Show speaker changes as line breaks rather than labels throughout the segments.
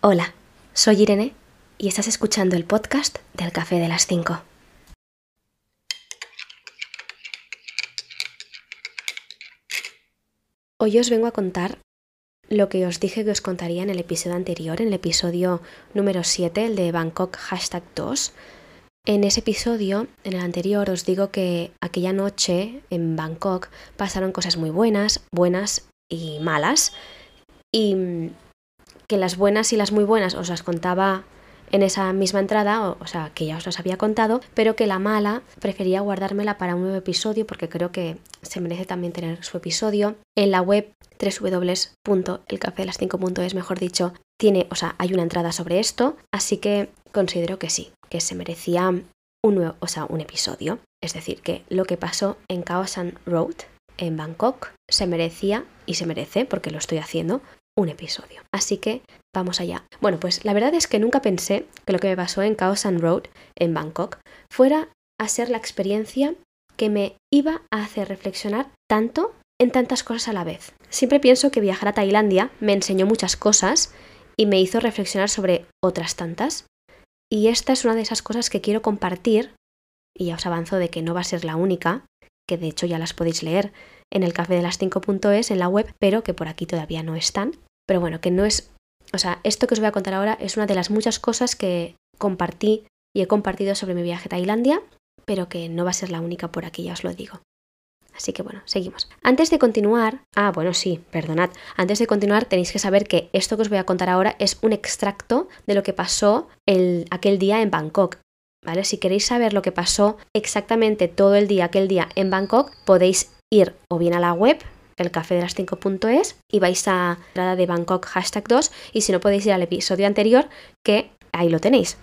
Hola, soy Irene y estás escuchando el podcast del Café de las 5. Hoy os vengo a contar lo que os dije que os contaría en el episodio anterior, en el episodio número 7, el de Bangkok hashtag 2. En ese episodio, en el anterior, os digo que aquella noche en Bangkok pasaron cosas muy buenas, buenas y malas. Y que las buenas y las muy buenas os las contaba en esa misma entrada, o, sea, que ya os las había contado, pero que la mala prefería guardármela para un nuevo episodio porque creo que se merece también tener su episodio. En la web www.elcafedelas5.es, mejor dicho, tiene, o sea, hay una entrada sobre esto, así que considero que sí, que se merecía un nuevo, o sea, un episodio. Es decir, que lo que pasó en Kaosan Road en Bangkok se merecía y se merece, porque lo estoy haciendo, un episodio. Así que vamos allá. Bueno, pues la verdad es que nunca pensé que lo que me pasó en Chaos and Road, en Bangkok, fuera a ser la experiencia que me iba a hacer reflexionar tanto en tantas cosas a la vez. Siempre pienso que viajar a Tailandia me enseñó muchas cosas y me hizo reflexionar sobre otras tantas. Y esta es una de esas cosas que quiero compartir, y ya os avanzo de que no va a ser la única, que de hecho ya las podéis leer en el café de las 5.es en la web, pero que por aquí todavía no están. Pero bueno, que no es... O sea, esto que os voy a contar ahora es una de las muchas cosas que compartí y he compartido sobre mi viaje a Tailandia, pero que no va a ser la única por aquí, ya os lo digo. Así que bueno, seguimos. Antes de continuar, ah, bueno, sí, perdonad. Antes de continuar tenéis que saber que esto que os voy a contar ahora es un extracto de lo que pasó el, aquel día en Bangkok. ¿Vale? Si queréis saber lo que pasó exactamente todo el día, aquel día en Bangkok, podéis ir o bien a la web el café de las 5.es y vais a la de Bangkok hashtag 2 y si no podéis ir al episodio anterior que ahí lo tenéis.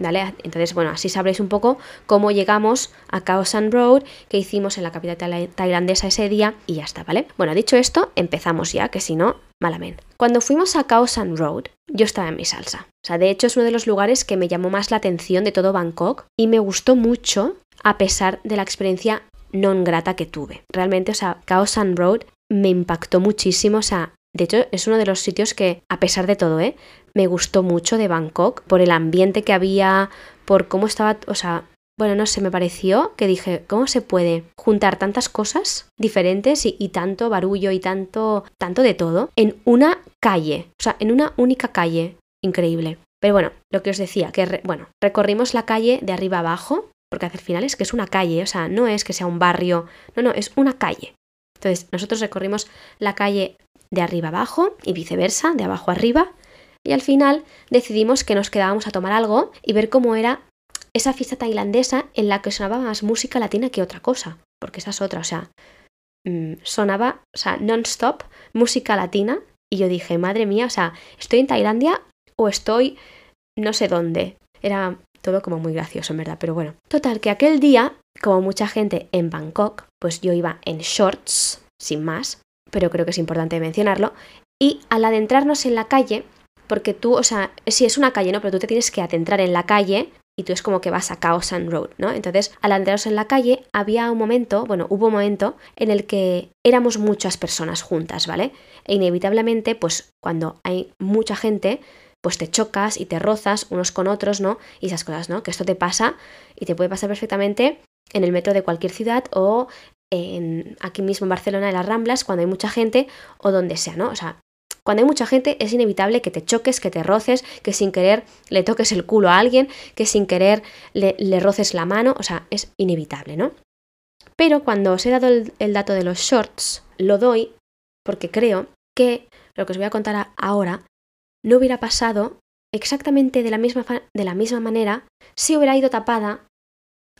¿Vale? Entonces, bueno, así sabréis un poco cómo llegamos a Khao San Road, que hicimos en la capital tailandesa ese día y ya está, ¿vale? Bueno, dicho esto, empezamos ya, que si no, malamente. Cuando fuimos a Khao San Road, yo estaba en mi salsa. O sea, de hecho es uno de los lugares que me llamó más la atención de todo Bangkok y me gustó mucho a pesar de la experiencia non grata que tuve. Realmente, o sea, Chaos Sun Road me impactó muchísimo, o sea, de hecho es uno de los sitios que, a pesar de todo, ¿eh? me gustó mucho de Bangkok, por el ambiente que había, por cómo estaba, o sea, bueno, no sé, me pareció que dije, ¿cómo se puede juntar tantas cosas diferentes y, y, tanto barullo y tanto, tanto de todo en una calle? O sea, en una única calle. Increíble. Pero bueno, lo que os decía, que bueno, recorrimos la calle de arriba abajo, porque al final es que es una calle, o sea, no es que sea un barrio, no, no, es una calle. Entonces, nosotros recorrimos la calle de arriba abajo y viceversa, de abajo arriba, y al final decidimos que nos quedábamos a tomar algo y ver cómo era esa fiesta tailandesa en la que sonaba más música latina que otra cosa, porque esa es otra, o sea, mm, sonaba, o sea, non-stop música latina y yo dije, madre mía, o sea, ¿estoy en Tailandia o estoy no sé dónde? Era todo como muy gracioso, en verdad, pero bueno. Total, que aquel día, como mucha gente en Bangkok, pues yo iba en shorts, sin más, pero creo que es importante mencionarlo, y al adentrarnos en la calle, porque tú, o sea, sí es una calle, ¿no? Pero tú te tienes que adentrar en la calle y tú es como que vas a Khao San Road, ¿no? Entonces, al adentrarnos en la calle, había un momento, bueno, hubo un momento en el que éramos muchas personas juntas, ¿vale? E inevitablemente, pues cuando hay mucha gente, pues te chocas y te rozas unos con otros, ¿no? Y esas cosas, ¿no? Que esto te pasa y te puede pasar perfectamente en el metro de cualquier ciudad o en, aquí mismo en Barcelona, en las Ramblas, cuando hay mucha gente o donde sea, ¿no? O sea, cuando hay mucha gente es inevitable que te choques, que te roces, que sin querer le toques el culo a alguien, que sin querer le, roces la mano, o sea, es inevitable, ¿no? Pero cuando os he dado el, el dato de los shorts, lo doy porque creo que lo que os voy a contar ahora no hubiera pasado exactamente de la misma, de la misma manera si hubiera ido tapada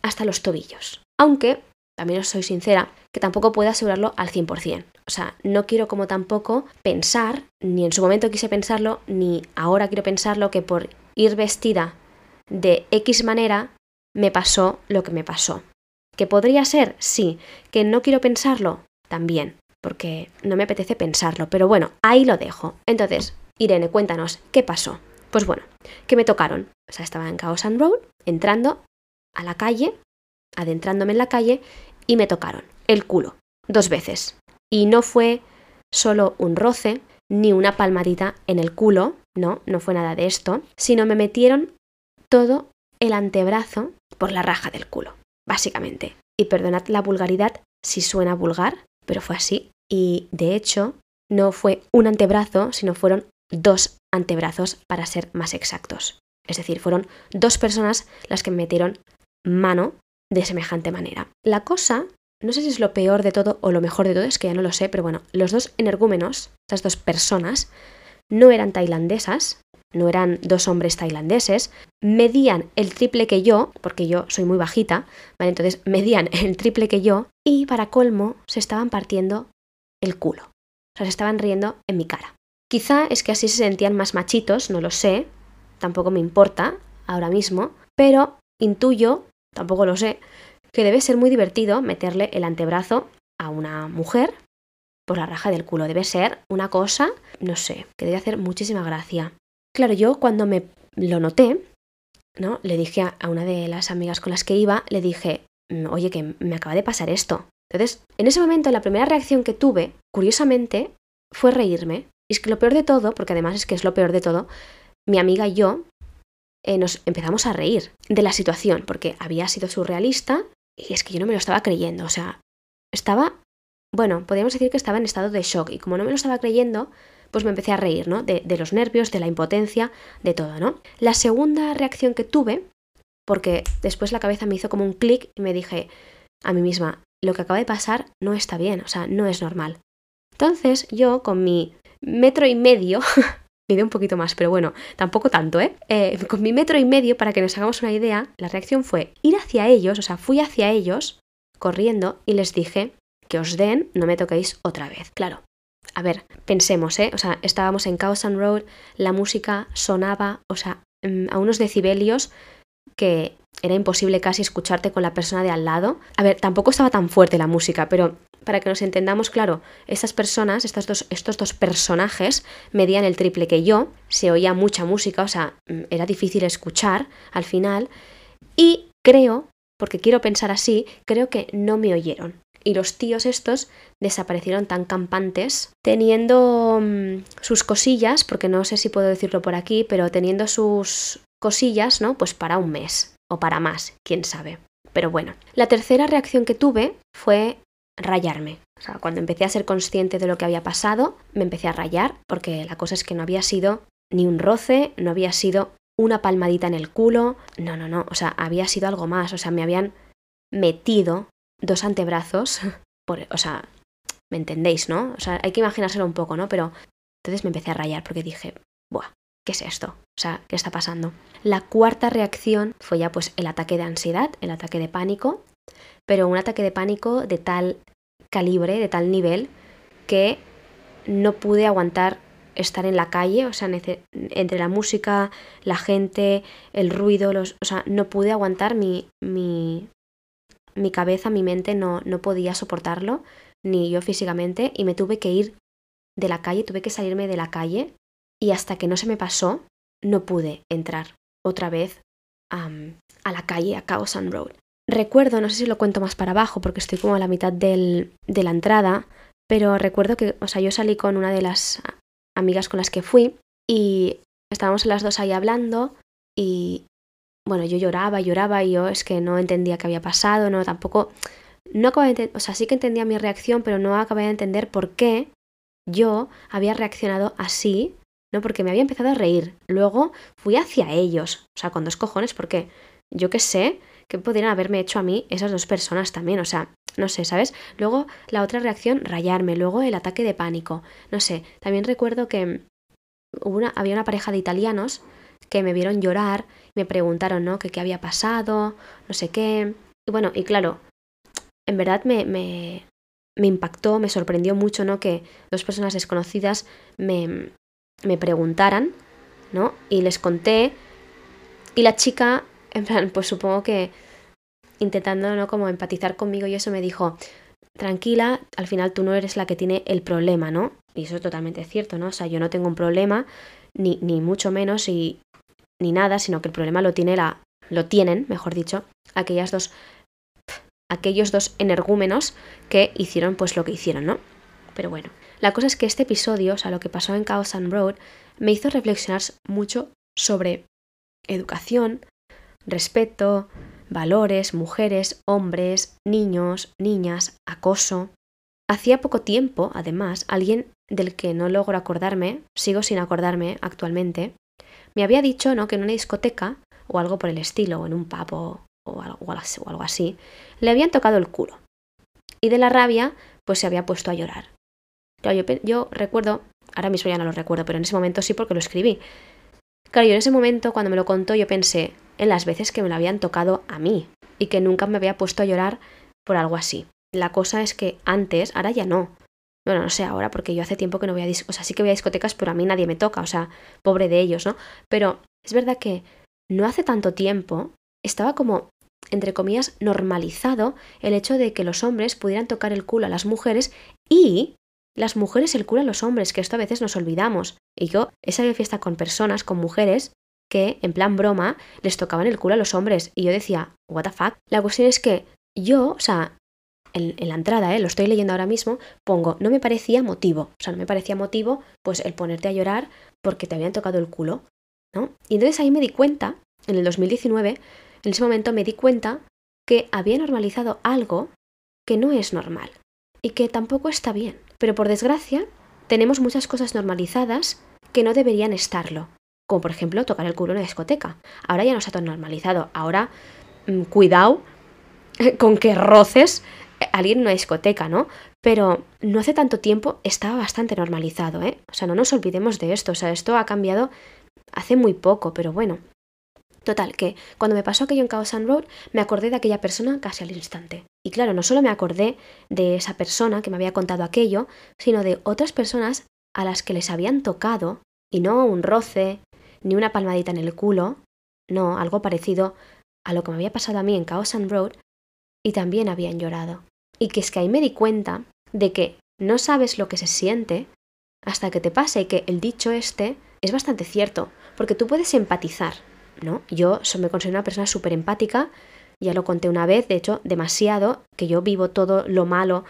hasta los tobillos. Aunque, también os soy sincera, que tampoco puedo asegurarlo al 100%. O sea, no quiero como tampoco pensar, ni en su momento quise pensarlo, ni ahora quiero pensarlo, que por ir vestida de X manera me pasó lo que me pasó. ¿Que podría ser? Sí. ¿Que no quiero pensarlo? También, porque no me apetece pensarlo. Pero bueno, ahí lo dejo. Entonces, Irene, cuéntanos, ¿qué pasó? Pues bueno, que me tocaron. O sea, estaba en Chaos and Road, entrando a la calle, adentrándome en la calle, y me tocaron el culo, dos veces. Y no fue solo un roce, ni una palmadita en el culo, no, no fue nada de esto, sino me metieron todo el antebrazo por la raja del culo, básicamente. Y perdonad la vulgaridad si suena vulgar, pero fue así. Y de hecho, no fue un antebrazo, sino fueron dos antebrazos para ser más exactos. Es decir, fueron dos personas las que me metieron mano de semejante manera. La cosa, no sé si es lo peor de todo o lo mejor de todo, es que ya no lo sé, pero bueno, los dos energúmenos, estas dos personas, no eran tailandesas, no eran dos hombres tailandeses, medían el triple que yo, porque yo soy muy bajita, ¿vale? Entonces medían el triple que yo y para colmo se estaban partiendo el culo. O sea, se estaban riendo en mi cara. Quizá es que así se sentían más machitos, no lo sé, tampoco me importa ahora mismo, pero intuyo, tampoco lo sé, que debe ser muy divertido meterle el antebrazo a una mujer por la raja del culo. Debe ser una cosa, no sé, que debe hacer muchísima gracia. Claro, yo cuando me lo noté, ¿no? Le dije a una de las amigas con las que iba, le dije, mm, oye, que me acaba de pasar esto. Entonces, en ese momento, la primera reacción que tuve, curiosamente, fue reírme. Y es que lo peor de todo, porque además es que es lo peor de todo, mi amiga y yo eh, nos empezamos a reír de la situación, porque había sido surrealista y es que yo no me lo estaba creyendo. O sea, estaba, bueno, podríamos decir que estaba en estado de shock y como no me lo estaba creyendo, pues me empecé a reír, ¿no? De, los nervios, de la impotencia, de todo, ¿no? La segunda reacción que tuve, porque después la cabeza me hizo como un clic y me dije a mí misma, lo que acaba de pasar no está bien, o sea, no es normal. Entonces yo con mi metro y medio, mide un poquito más, pero bueno, tampoco tanto, ¿eh? ¿eh? Con mi metro y medio, para que nos hagamos una idea, la reacción fue ir hacia ellos, o sea, fui hacia ellos corriendo y les dije que os den, no me toquéis otra vez. Claro, a ver, pensemos, ¿eh? O sea, estábamos en Cowson Road, la música sonaba, o sea, mm, a unos decibelios que era imposible casi escucharte con la persona de al lado. A ver, tampoco estaba tan fuerte la música, pero para que nos entendamos, claro, estas personas, estos dos, estos dos personajes, medían el triple que yo, se oía mucha música, o sea, mm, era difícil escuchar al final, y creo, porque quiero pensar así, creo que no me oyeron y los tíos estos desaparecieron tan campantes, teniendo mm, sus cosillas, porque no sé si puedo decirlo por aquí, pero teniendo sus cosillas, ¿no? Pues para un mes o para más, quién sabe. Pero bueno, la tercera reacción que tuve fue rayarme. O sea, cuando empecé a ser consciente de lo que había pasado, me empecé a rayar, porque la cosa es que no había sido ni un roce, no había sido una palmadita en el culo, no, no, no, o sea, había sido algo más, o sea, me habían metido dos antebrazos, por, o sea, ¿me entendéis, no? O sea, hay que imaginárselo un poco, ¿no? Pero entonces me empecé a rayar porque dije, buah, ¿qué es esto? O sea, ¿qué está pasando? La cuarta reacción fue ya pues el ataque de ansiedad, el ataque de pánico, pero un ataque de pánico de tal calibre, de tal nivel, que no pude aguantar estar en la calle, o sea, entre la música, la gente, el ruido, los, o sea, no pude aguantar mi, mi, mi cabeza, mi mente no, no podía soportarlo, ni yo físicamente, y me tuve que ir de la calle, tuve que salirme de la calle, y hasta que no se me pasó, no pude entrar otra vez a la calle, a Cowson Road. Recuerdo, no sé si lo cuento más para abajo, porque estoy como a la mitad del, de la entrada, pero recuerdo que, o sea, yo salí con una de las amigas con las que fui y estábamos las dos ahí hablando y, bueno, yo lloraba, lloraba y yo es que no entendía qué había pasado, no, tampoco, no acababa de o sea, sí que entendía mi reacción, pero no acababa de entender por qué yo había reaccionado así, ¿no? Porque me había empezado a reír. Luego fui hacia ellos, o sea, con dos cojones, porque yo qué sé, que podrían haberme hecho a mí esas dos personas también, o sea, no sé, ¿sabes? Luego la otra reacción, rayarme, luego el ataque de pánico, no sé, también recuerdo que había una pareja de italianos que me vieron llorar, me preguntaron, ¿no? Que qué había pasado, no sé qué. Y bueno, y claro, en verdad me, me, me impactó, me sorprendió mucho, ¿no? Que dos personas desconocidas me, me preguntaran, ¿no? Y les conté. Y la chica, en plan, pues supongo que intentando, ¿no? Como empatizar conmigo y eso me dijo, tranquila, al final tú no eres la que tiene el problema, ¿no? Y eso es totalmente cierto, ¿no? O sea, yo no tengo un problema, ni, ni mucho menos, y ni nada, sino que el problema lo tiene la, lo tienen, mejor dicho, aquellas dos aquellos dos energúmenos que hicieron pues lo que hicieron, ¿no? Pero bueno, la cosa es que este episodio, o sea, lo que pasó en Chaos and Road, me hizo reflexionar mucho sobre educación, respeto, valores, mujeres, hombres, niños, niñas, acoso. Hacía poco tiempo, además, alguien del que no logro acordarme, sigo sin acordarme actualmente, me había dicho ¿no? que en una discoteca, o algo por el estilo, o en un pub o, algo así, le habían tocado el culo. Y de la rabia, pues se había puesto a llorar. yo, yo recuerdo, ahora mismo ya no lo recuerdo, pero en ese momento sí porque lo escribí. Claro, yo en ese momento, cuando me lo contó, yo pensé en las veces que me lo habían tocado a mí y que nunca me había puesto a llorar por algo así. La cosa es que antes, ahora ya no. Bueno, no sé ahora, porque yo hace tiempo que no voy a discotecas, o sea, sí que voy a discotecas, pero a mí nadie me toca, o sea, pobre de ellos, ¿no? Pero es verdad que no hace tanto tiempo estaba como, entre comillas, normalizado el hecho de que los hombres pudieran tocar el culo a las mujeres y las mujeres el culo a los hombres, que esto a veces nos olvidamos. Y yo he salido fiesta con personas, con mujeres, que, en plan broma, les tocaban el culo a los hombres. Y yo decía, what the fuck. La cuestión es que yo, o sea, en, la entrada, ¿eh? lo estoy leyendo ahora mismo, pongo, no me parecía motivo. O sea, no me parecía motivo, pues, el ponerte a llorar porque te habían tocado el culo, ¿no? Y entonces ahí me di cuenta, en el 2019, en ese momento me di cuenta que había normalizado algo que no es normal y que tampoco está bien. Pero por desgracia, tenemos muchas cosas normalizadas que no deberían estarlo. Como por ejemplo tocar el culo en la discoteca. Ahora ya no está tan normalizado. Ahora, mm, cuidado con que roces a alguien en una discoteca, ¿no? Pero no hace tanto tiempo estaba bastante normalizado, ¿eh? O sea, no nos olvidemos de esto. O sea, esto ha cambiado hace muy poco, pero bueno. Total, que cuando me pasó aquello en Chaos Road, me acordé de aquella persona casi al instante. Y claro, no solo me acordé de esa persona que me había contado aquello, sino de otras personas a las que les habían tocado, y no un roce, ni una palmadita en el culo, no, algo parecido a lo que me había pasado a mí en Chaos Road, y también habían llorado. Y que es que ahí me di cuenta de que no sabes lo que se siente hasta que te pase y que el dicho este es bastante cierto, porque tú puedes empatizar, ¿no? Yo me considero una persona súper empática, ya lo conté una vez, de hecho, demasiado, que yo vivo todo lo malo,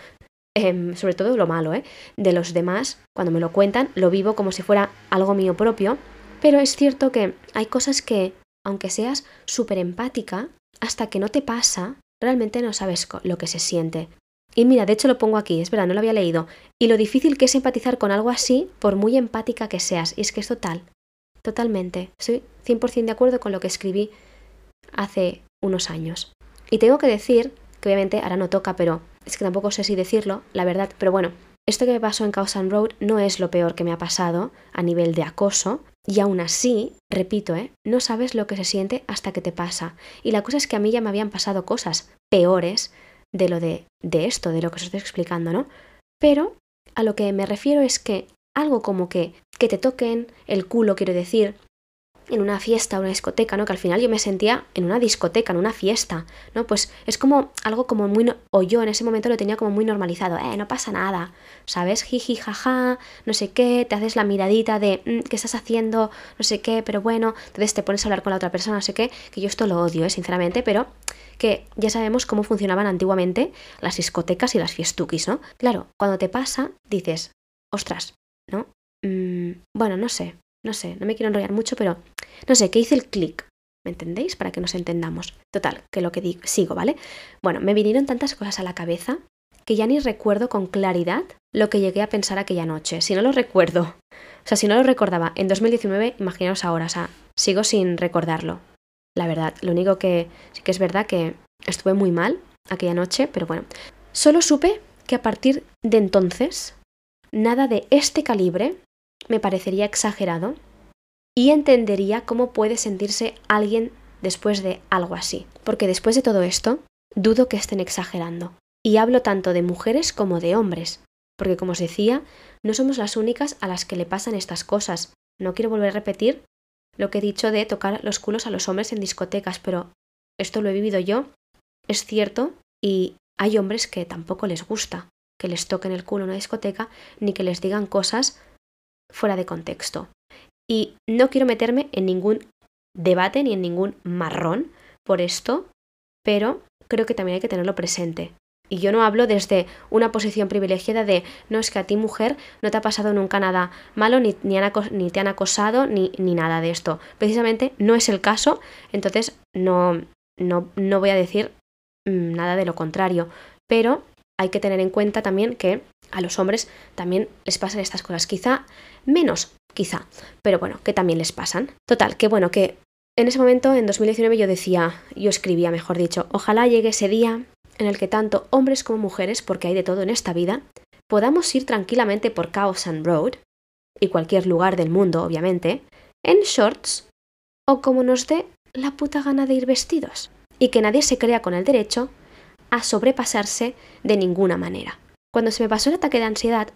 em, sobre todo lo malo, ¿eh? De los demás, cuando me lo cuentan, lo vivo como si fuera algo mío propio, pero es cierto que hay cosas que, aunque seas súper empática, hasta que no te pasa, realmente no sabes lo que se siente. Y mira, de hecho lo pongo aquí, es verdad, no lo había leído. Y lo difícil que es empatizar con algo así, por muy empática que seas. Y es que es total, totalmente. Estoy 100% de acuerdo con lo que escribí hace unos años. Y tengo que decir, que obviamente ahora no toca, pero es que tampoco sé si decirlo, la verdad, pero bueno, esto que me pasó en Causan Road no es lo peor que me ha pasado a nivel de acoso, y aún así, repito, ¿eh? no sabes lo que se siente hasta que te pasa. Y la cosa es que a mí ya me habían pasado cosas peores de lo de, de esto, de lo que os estoy explicando, ¿no? Pero a lo que me refiero es que algo como que, que te toquen el culo, quiero decir, en una fiesta, una discoteca, ¿no? Que al final yo me sentía en una discoteca, en una fiesta, ¿no? Pues es como algo como muy, o yo en ese momento lo tenía como muy normalizado, eh, no pasa nada, ¿sabes? Jiji, jaja, no sé qué, te haces la miradita de, mm, ¿qué estás haciendo? No sé qué, pero bueno, entonces te pones a hablar con la otra persona, no sé qué, que yo esto lo odio, ¿eh? sinceramente, pero que ya sabemos cómo funcionaban antiguamente las discotecas y las fiestuquis, ¿no? Claro, cuando te pasa, dices, ostras, ¿no? Mm, bueno, no sé, no sé, no me quiero enrollar mucho, pero no sé, que hice el clic. ¿Me entendéis? Para que nos entendamos. Total, que lo que digo, sigo, ¿vale? Bueno, me vinieron tantas cosas a la cabeza que ya ni recuerdo con claridad lo que llegué a pensar aquella noche. Si no lo recuerdo, o sea, si no lo recordaba en 2019, imaginaos ahora, o sea, sigo sin recordarlo. La verdad, lo único que sí que es verdad que estuve muy mal aquella noche, pero bueno, solo supe que a partir de entonces nada de este calibre me parecería exagerado y entendería cómo puede sentirse alguien después de algo así. Porque después de todo esto, dudo que estén exagerando. Y hablo tanto de mujeres como de hombres, porque como os decía, no somos las únicas a las que le pasan estas cosas. No quiero volver a repetir lo que he dicho de tocar los culos a los hombres en discotecas, pero esto lo he vivido yo, es cierto, y hay hombres que tampoco les gusta que les toquen el culo en una discoteca ni que les digan cosas fuera de contexto. Y no quiero meterme en ningún debate ni en ningún marrón por esto, pero creo que también hay que tenerlo presente. Y yo no hablo desde una posición privilegiada de, no es que a ti mujer no te ha pasado nunca nada malo, ni, ni, te han acosado, ni, ni, nada de esto. Precisamente no es el caso, entonces no, no, no voy a decir mm, nada de lo contrario. Pero hay que tener en cuenta también que a los hombres también les pasan estas cosas. Quizá menos, quizá, pero bueno, que también les pasan. Total, que bueno, que en ese momento, en 2019, yo decía, yo escribía, mejor dicho, ojalá llegue ese día en el que tanto hombres como mujeres, porque hay de todo en esta vida, podamos ir tranquilamente por Chaos and Road, y cualquier lugar del mundo, obviamente, en shorts, o como nos dé la puta gana de ir vestidos, y que nadie se crea con el derecho a sobrepasarse de ninguna manera. Cuando se me pasó el ataque de ansiedad,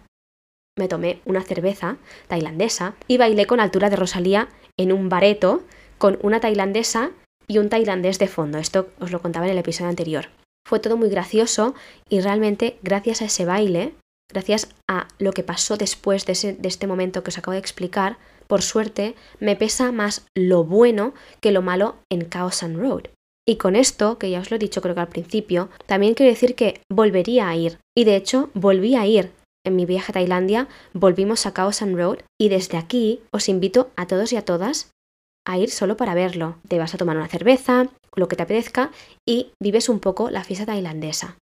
me tomé una cerveza tailandesa y bailé con altura de Rosalía en un bareto con una tailandesa y un tailandés de fondo. Esto os lo contaba en el episodio anterior. Fue todo muy gracioso y realmente gracias a ese baile, gracias a lo que pasó después de, de este momento que os acabo de explicar, por suerte me pesa más lo bueno que lo malo en Chaos and Road. Y con esto, que ya os lo he dicho creo que al principio, también quiero decir que volvería a ir. Y de hecho, volví a ir. En mi viaje a Tailandia volvimos a Chaos and Road y desde aquí os invito a todos y a todas a ir solo para verlo. Te vas a tomar una cerveza, lo que te apetezca, y vives un poco la fiesta tailandesa.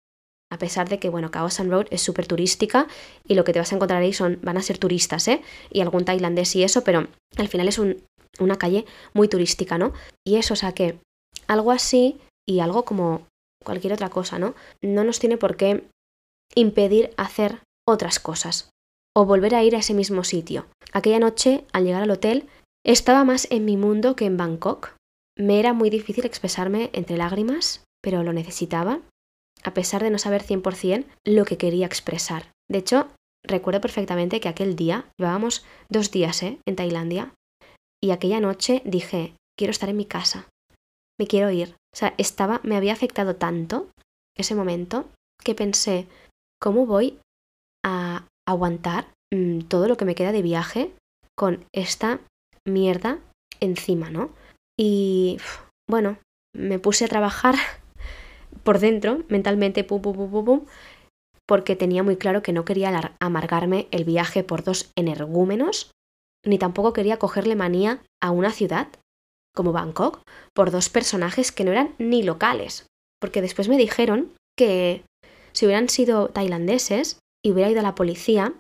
A pesar de que, bueno, Khao San Road es súper turística y lo que te vas a encontrar ahí son, van a ser turistas, ¿eh? Y algún tailandés y eso, pero al final es una calle muy turística, ¿no? Y eso, o sea que algo así y algo como cualquier otra cosa, ¿no? No nos tiene por qué impedir hacer otras cosas o volver a ir a ese mismo sitio. Aquella noche, al llegar al hotel, estaba más en mi mundo que en Bangkok. Me era muy difícil expresarme entre lágrimas, pero lo necesitaba, a pesar de no saber 100% lo que quería expresar. De hecho, recuerdo perfectamente que aquel día, llevábamos dos días ¿eh? en Tailandia, y aquella noche dije, quiero estar en mi casa, me quiero ir. O sea, estaba, me había afectado tanto ese momento que pensé, ¿cómo voy aguantar mm, todo lo que me queda de viaje con esta mierda encima, ¿no? Y bueno, me puse a trabajar por dentro, mentalmente, pum, pum, pum, pum, porque tenía muy claro que no quería amargarme el viaje por dos energúmenos, ni tampoco quería cogerle manía a una ciudad como Bangkok por dos personajes que no eran ni locales, porque después me dijeron que si hubieran sido tailandeses y hubiera ido a la policía,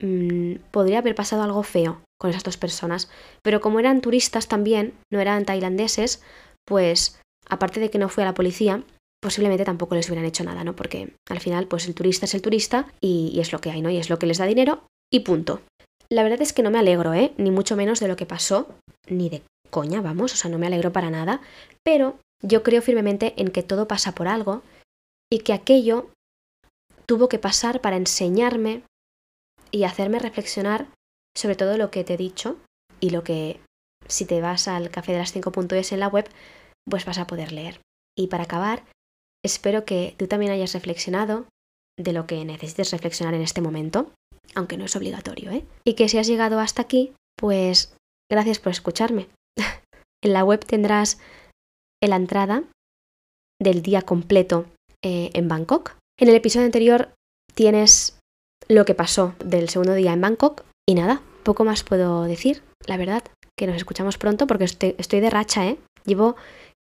mmm, podría haber pasado algo feo, con esas dos personas. Pero como eran turistas también, no eran tailandeses, pues aparte de que no fue a la policía, posiblemente tampoco les hubieran hecho nada, ¿no? Porque al final, pues el turista es el turista y, y, es lo que hay, ¿no? Y es lo que les da dinero y punto. La verdad es que no me alegro, ¿eh? Ni mucho menos de lo que pasó, ni de coña, vamos, o sea, no me alegro para nada, pero yo creo firmemente en que todo pasa por algo y que aquello tuvo que pasar para enseñarme y hacerme reflexionar sobre todo lo que te he dicho y lo que si te vas al café de las 5.es en la web, pues vas a poder leer. Y para acabar, espero que tú también hayas reflexionado de lo que necesites reflexionar en este momento, aunque no es obligatorio, ¿eh? Y que si has llegado hasta aquí, pues gracias por escucharme. en la web tendrás la entrada del día completo eh, en Bangkok. En el episodio anterior tienes lo que pasó del segundo día en Bangkok y nada, poco más puedo decir, la verdad, que nos escuchamos pronto porque estoy, de racha, ¿eh? Llevo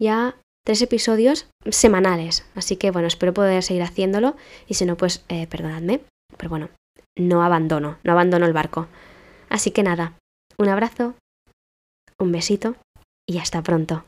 ya tres episodios semanales, así que bueno, espero poder seguir haciéndolo y si no, pues eh, perdonadme, pero bueno, no abandono, no abandono el barco. Así que nada, un abrazo, un besito y hasta pronto.